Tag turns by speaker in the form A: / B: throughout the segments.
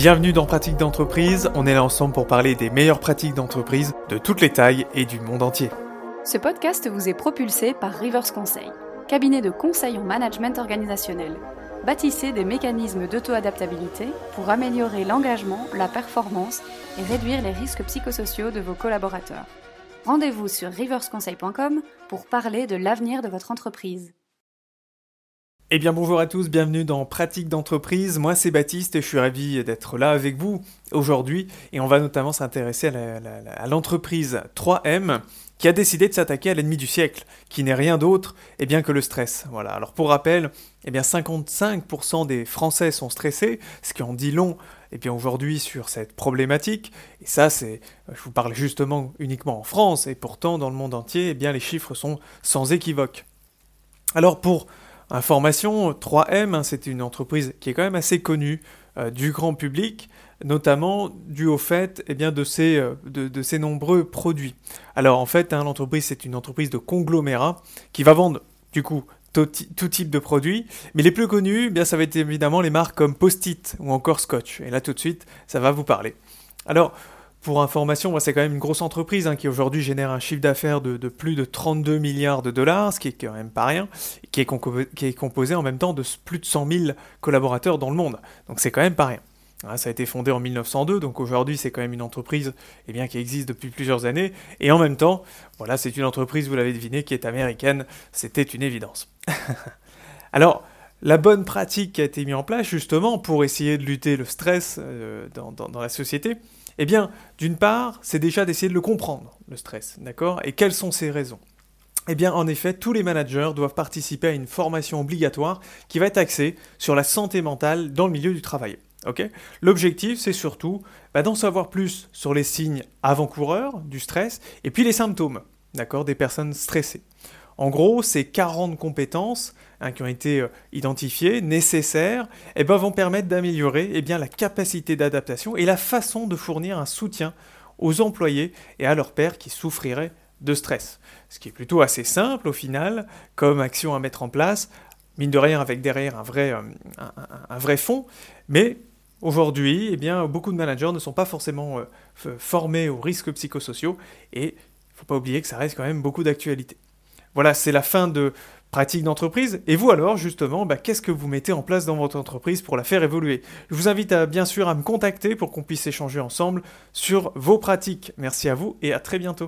A: Bienvenue dans Pratique d'entreprise, on est là ensemble pour parler des meilleures pratiques d'entreprise de toutes les tailles et du monde entier.
B: Ce podcast vous est propulsé par Rivers Conseil, cabinet de conseil en management organisationnel. Bâtissez des mécanismes d'auto-adaptabilité pour améliorer l'engagement, la performance et réduire les risques psychosociaux de vos collaborateurs. Rendez-vous sur riversconseil.com pour parler de l'avenir de votre entreprise.
A: Eh bien bonjour à tous, bienvenue dans Pratique d'entreprise. Moi c'est Baptiste et je suis ravi d'être là avec vous aujourd'hui et on va notamment s'intéresser à l'entreprise 3M qui a décidé de s'attaquer à l'ennemi du siècle, qui n'est rien d'autre eh que le stress. Voilà. Alors pour rappel, eh bien 55% des Français sont stressés, ce qui en dit long eh bien aujourd'hui sur cette problématique. Et ça, c'est, je vous parle justement uniquement en France, et pourtant dans le monde entier, eh bien les chiffres sont sans équivoque. Alors pour Information, 3M, hein, c'est une entreprise qui est quand même assez connue euh, du grand public, notamment dû au fait eh bien, de, ses, euh, de, ses nombreux produits. Alors en fait, hein, l'entreprise, c'est une entreprise de conglomérat qui va vendre du coup tout, type de produits, mais les plus connus, eh bien, ça va être évidemment les marques comme Post-it ou encore Scotch. Et là tout de suite, ça va vous parler. Alors, pour information, c'est quand même une grosse entreprise hein, qui aujourd'hui génère un chiffre d'affaires de, plus de 32 milliards de dollars, ce qui est quand même pas rien, qui est, qui est composé en même temps de plus de 100 000 collaborateurs dans le monde. Donc c'est quand même pas rien. Hein, ça a été fondé en 1902, donc aujourd'hui c'est quand même une entreprise eh qui existe depuis plusieurs années, et en même temps, c'est une entreprise, vous l'avez deviné, qui est américaine, c'était une évidence. Alors, la bonne pratique qui a été mise en place justement pour essayer de lutter le stress euh, dans la société, eh bien, d'une part, c'est déjà d'essayer de le comprendre, le stress, d'accord? Et quelles sont ses raisons? Eh bien, en effet, tous les managers doivent participer à une formation obligatoire qui va être axée sur la santé mentale dans le milieu du travail. L'objectif, c'est surtout bah, d'en savoir plus sur les signes avant-coureurs du stress et puis les symptômes d'accord, des personnes stressées. En gros, ces 40 compétences hein, qui ont été euh, identifiées, nécessaires, eh ben, vont permettre d'améliorer eh la capacité d'adaptation et la façon de fournir un soutien aux employés et à leurs pairs qui souffriraient de stress. Ce qui est plutôt assez simple au final, comme action à mettre en place, mine de rien avec derrière un vrai, euh, un, vrai fond, mais aujourd'hui, eh bien, beaucoup de managers ne sont pas forcément euh, formés aux risques psychosociaux et il ne faut pas oublier que ça reste quand même beaucoup d'actualité. Voilà, c'est la fin de pratique d'entreprise. Et vous alors, justement, bah, qu'est-ce que vous mettez en place dans votre entreprise pour la faire évoluer? Je vous invite bien sûr à me contacter pour qu'on puisse échanger ensemble sur vos pratiques. Merci à vous et à très bientôt.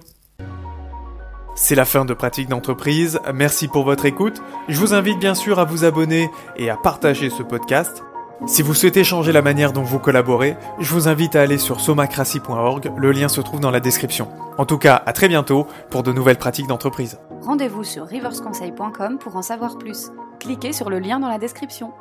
A: C'est la fin de pratique d'entreprise. Merci pour votre écoute. Je vous invite bien sûr à vous abonner et à partager ce podcast. Si vous souhaitez changer la manière dont vous collaborez, je vous invite à aller sur somacracy.org, le lien se trouve dans la description. En tout cas, à très bientôt pour de nouvelles pratiques d'entreprise.
B: Rendez-vous sur riversconseil.com pour en savoir plus. Cliquez sur le lien dans la description.